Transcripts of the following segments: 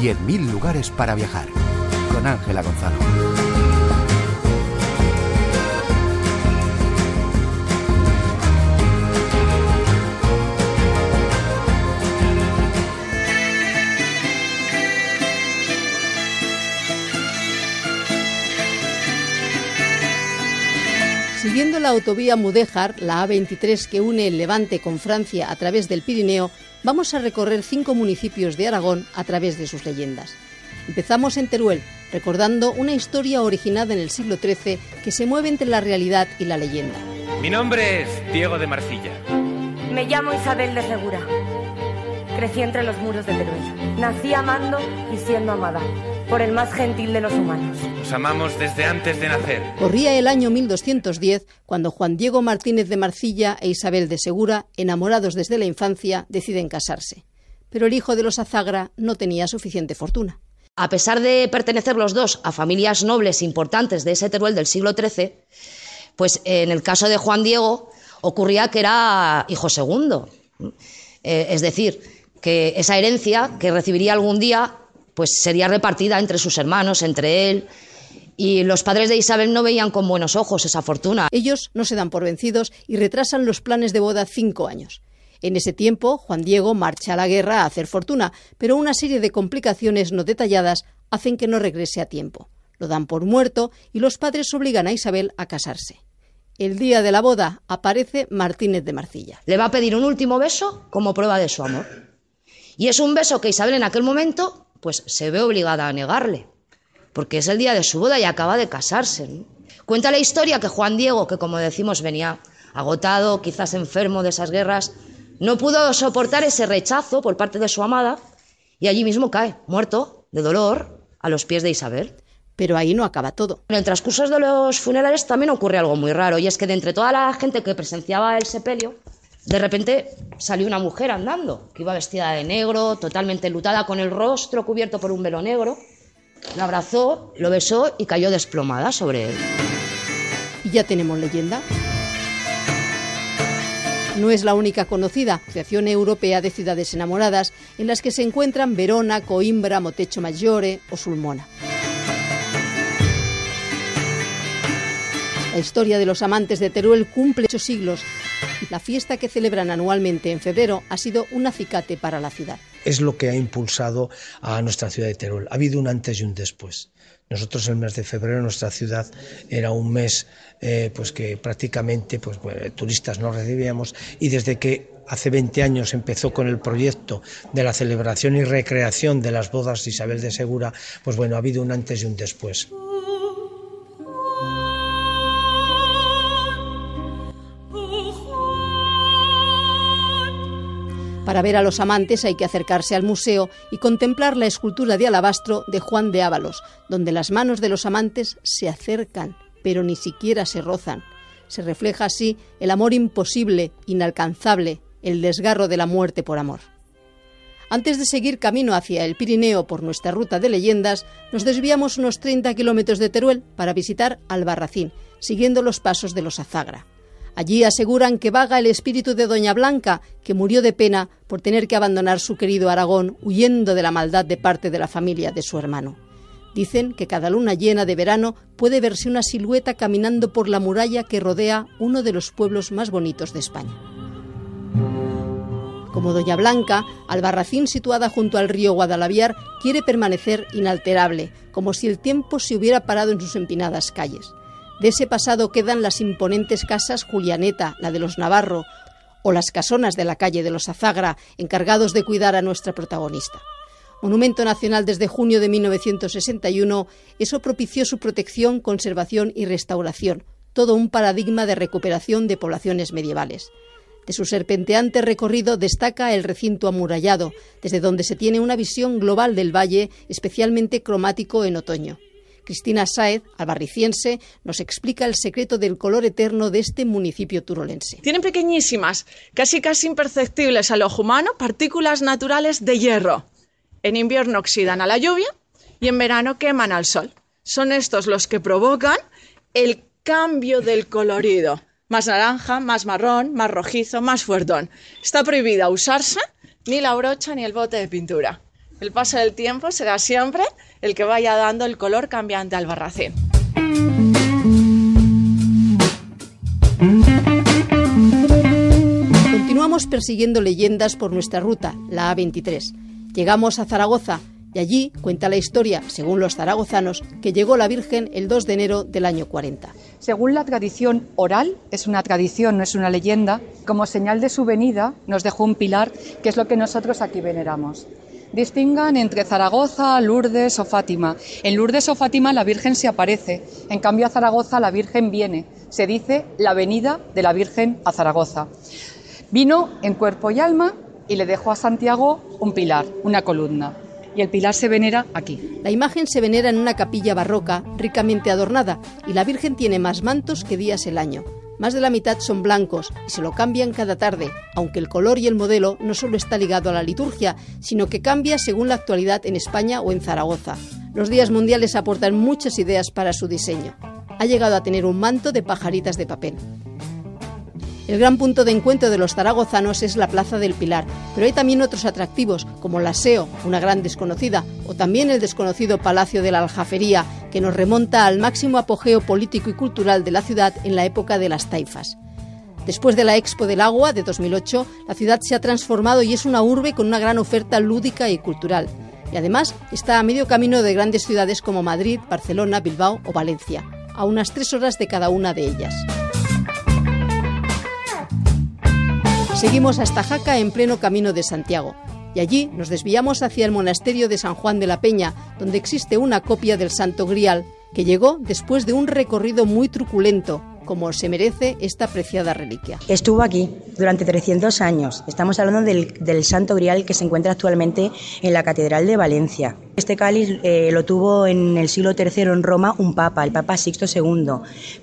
10.000 lugares para viajar. Con Ángela Gonzalo. Siguiendo la autovía Mudéjar, la A23 que une el Levante con Francia a través del Pirineo, vamos a recorrer cinco municipios de Aragón a través de sus leyendas. Empezamos en Teruel, recordando una historia originada en el siglo XIII que se mueve entre la realidad y la leyenda. Mi nombre es Diego de Marcilla. Me llamo Isabel de Segura. Crecí entre los muros de Teruel. Nací amando y siendo amada por el más gentil de los humanos. Nos amamos desde antes de nacer. Corría el año 1210 cuando Juan Diego Martínez de Marcilla e Isabel de Segura, enamorados desde la infancia, deciden casarse. Pero el hijo de los Azagra no tenía suficiente fortuna. A pesar de pertenecer los dos a familias nobles importantes de ese Teruel del siglo XIII, pues en el caso de Juan Diego ocurría que era hijo segundo. Eh, es decir, que esa herencia que recibiría algún día pues sería repartida entre sus hermanos, entre él. Y los padres de Isabel no veían con buenos ojos esa fortuna. Ellos no se dan por vencidos y retrasan los planes de boda cinco años. En ese tiempo, Juan Diego marcha a la guerra a hacer fortuna, pero una serie de complicaciones no detalladas hacen que no regrese a tiempo. Lo dan por muerto y los padres obligan a Isabel a casarse. El día de la boda aparece Martínez de Marcilla. Le va a pedir un último beso como prueba de su amor. Y es un beso que Isabel en aquel momento pues se ve obligada a negarle, porque es el día de su boda y acaba de casarse. Cuenta la historia que Juan Diego, que como decimos venía agotado, quizás enfermo de esas guerras, no pudo soportar ese rechazo por parte de su amada y allí mismo cae, muerto, de dolor, a los pies de Isabel. Pero ahí no acaba todo. En el transcurso de los funerales también ocurre algo muy raro, y es que de entre toda la gente que presenciaba el sepelio, de repente salió una mujer andando, que iba vestida de negro, totalmente lutada, con el rostro cubierto por un velo negro. La abrazó, lo besó y cayó desplomada sobre él. Y ya tenemos leyenda. No es la única conocida Asociación Europea de Ciudades Enamoradas en las que se encuentran Verona, Coimbra, Motecho Maggiore o Sulmona. La historia de los amantes de Teruel cumple ocho siglos la fiesta que celebran anualmente en febrero ha sido un acicate para la ciudad. Es lo que ha impulsado a nuestra ciudad de Teruel. Ha habido un antes y un después. Nosotros el mes de febrero nuestra ciudad era un mes eh, pues que prácticamente pues, turistas no recibíamos y desde que hace 20 años empezó con el proyecto de la celebración y recreación de las bodas de Isabel de Segura, pues bueno, ha habido un antes y un después. Para ver a los amantes hay que acercarse al museo y contemplar la escultura de alabastro de Juan de Ábalos, donde las manos de los amantes se acercan, pero ni siquiera se rozan. Se refleja así el amor imposible, inalcanzable, el desgarro de la muerte por amor. Antes de seguir camino hacia el Pirineo por nuestra ruta de leyendas, nos desviamos unos 30 kilómetros de Teruel para visitar Albarracín, siguiendo los pasos de los Azagra. Allí aseguran que vaga el espíritu de Doña Blanca, que murió de pena por tener que abandonar su querido Aragón huyendo de la maldad de parte de la familia de su hermano. Dicen que cada luna llena de verano puede verse una silueta caminando por la muralla que rodea uno de los pueblos más bonitos de España. Como Doña Blanca, Albarracín, situada junto al río Guadalaviar, quiere permanecer inalterable, como si el tiempo se hubiera parado en sus empinadas calles. De ese pasado quedan las imponentes casas Julianeta, la de los Navarro, o las casonas de la calle de los Azagra, encargados de cuidar a nuestra protagonista. Monumento nacional desde junio de 1961, eso propició su protección, conservación y restauración, todo un paradigma de recuperación de poblaciones medievales. De su serpenteante recorrido destaca el recinto amurallado, desde donde se tiene una visión global del valle, especialmente cromático en otoño. Cristina Saez, albarriciense, nos explica el secreto del color eterno de este municipio turolense. Tienen pequeñísimas, casi casi imperceptibles al ojo humano, partículas naturales de hierro. En invierno oxidan a la lluvia y en verano queman al sol. Son estos los que provocan el cambio del colorido. Más naranja, más marrón, más rojizo, más fuertón. Está prohibida usarse ni la brocha ni el bote de pintura. El paso del tiempo será siempre el que vaya dando el color cambiante al barracín. Continuamos persiguiendo leyendas por nuestra ruta, la A23. Llegamos a Zaragoza y allí cuenta la historia, según los zaragozanos, que llegó la Virgen el 2 de enero del año 40. Según la tradición oral, es una tradición, no es una leyenda, como señal de su venida nos dejó un pilar, que es lo que nosotros aquí veneramos. Distingan entre Zaragoza, Lourdes o Fátima. En Lourdes o Fátima la Virgen se aparece, en cambio a Zaragoza la Virgen viene. Se dice la venida de la Virgen a Zaragoza. Vino en cuerpo y alma y le dejó a Santiago un pilar, una columna y el pilar se venera aquí. La imagen se venera en una capilla barroca ricamente adornada y la Virgen tiene más mantos que días el año. Más de la mitad son blancos y se lo cambian cada tarde, aunque el color y el modelo no solo está ligado a la liturgia, sino que cambia según la actualidad en España o en Zaragoza. Los días mundiales aportan muchas ideas para su diseño. Ha llegado a tener un manto de pajaritas de papel. El gran punto de encuentro de los zaragozanos es la Plaza del Pilar, pero hay también otros atractivos, como la SEO, una gran desconocida, o también el desconocido Palacio de la Aljafería, que nos remonta al máximo apogeo político y cultural de la ciudad en la época de las taifas. Después de la Expo del Agua de 2008, la ciudad se ha transformado y es una urbe con una gran oferta lúdica y cultural. Y además está a medio camino de grandes ciudades como Madrid, Barcelona, Bilbao o Valencia, a unas tres horas de cada una de ellas. Seguimos hasta Jaca en pleno camino de Santiago y allí nos desviamos hacia el monasterio de San Juan de la Peña, donde existe una copia del Santo Grial que llegó después de un recorrido muy truculento como se merece esta preciada reliquia. Estuvo aquí durante 300 años. Estamos hablando del, Santo Grial que se encuentra actualmente en la Catedral de Valencia. Este cáliz eh, lo tuvo en el siglo III en Roma un papa, el Papa Sixto II,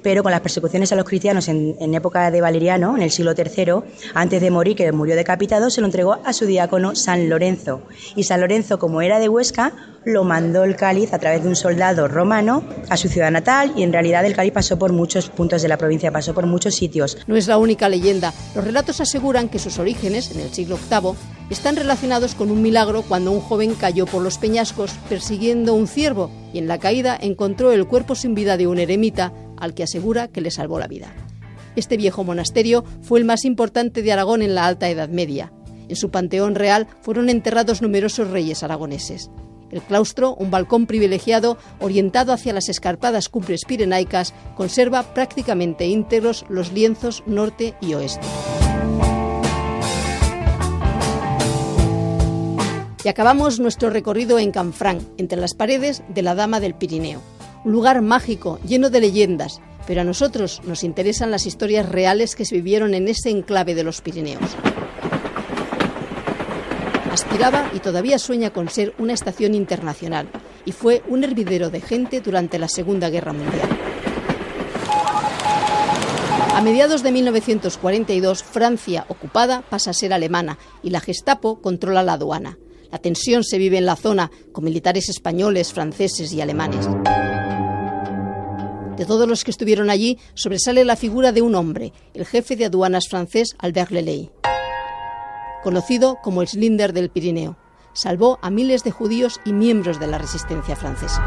pero con las persecuciones a los cristianos en, en, época de Valeriano, en el siglo III, antes de morir, que murió decapitado, se lo entregó a su diácono San Lorenzo. Y San Lorenzo, como era de Huesca, lo mandó el cáliz a través de un soldado romano a su ciudad natal y en realidad el cáliz pasó por muchos puntos de la provincia, pasó por muchos sitios. No es la única leyenda. Los relatos aseguran que sus orígenes, en el siglo VIII, están relacionados con un milagro cuando un joven cayó por los peñascos persiguiendo un ciervo y en la caída encontró el cuerpo sin vida de un eremita al que asegura que le salvó la vida. Este viejo monasterio fue el más importante de Aragón en la Alta Edad Media. En su panteón real fueron enterrados numerosos reyes aragoneses. El claustro, un balcón privilegiado orientado hacia las escarpadas cumbres pirenaicas, conserva prácticamente íntegros los lienzos norte y oeste. Y acabamos nuestro recorrido en Canfrán, entre las paredes de la Dama del Pirineo. Un lugar mágico, lleno de leyendas, pero a nosotros nos interesan las historias reales que se vivieron en ese enclave de los Pirineos aspiraba y todavía sueña con ser una estación internacional y fue un hervidero de gente durante la Segunda Guerra Mundial. A mediados de 1942, Francia, ocupada, pasa a ser alemana y la Gestapo controla la aduana. La tensión se vive en la zona, con militares españoles, franceses y alemanes. De todos los que estuvieron allí, sobresale la figura de un hombre, el jefe de aduanas francés Albert Leley conocido como el Slinder del Pirineo. Salvó a miles de judíos y miembros de la resistencia francesa.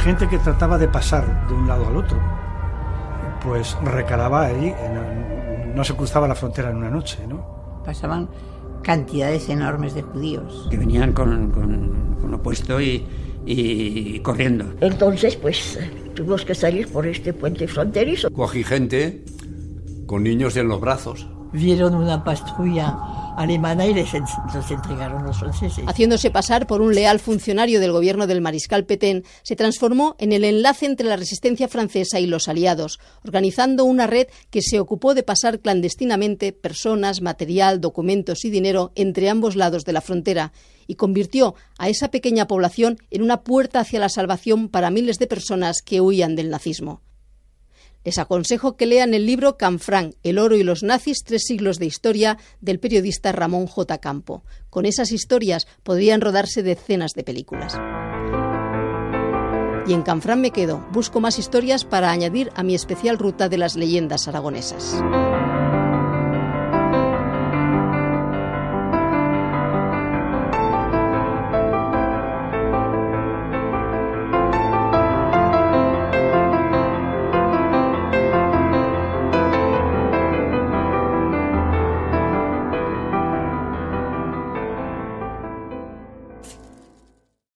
Gente que trataba de pasar de un lado al otro, pues recalaba ahí, no se cruzaba la frontera en una noche, ¿no? Pasaban cantidades enormes de judíos. Que venían con, con, con lo puesto y, y corriendo. Entonces, pues tuvimos que salir por este puente fronterizo. Cogí gente con niños en los brazos. Vieron una patrulla alemana y les, entregaron los franceses. Haciéndose pasar por un leal funcionario del gobierno del mariscal Petén, se transformó en el enlace entre la resistencia francesa y los aliados, organizando una red que se ocupó de pasar clandestinamente personas, material, documentos y dinero entre ambos lados de la frontera y convirtió a esa pequeña población en una puerta hacia la salvación para miles de personas que huían del nazismo. Les aconsejo que lean el libro Canfranc, El oro y los nazis, tres siglos de historia, del periodista Ramón J. Campo. Con esas historias podrían rodarse decenas de películas. Y en Canfranc me quedo. Busco más historias para añadir a mi especial ruta de las leyendas aragonesas.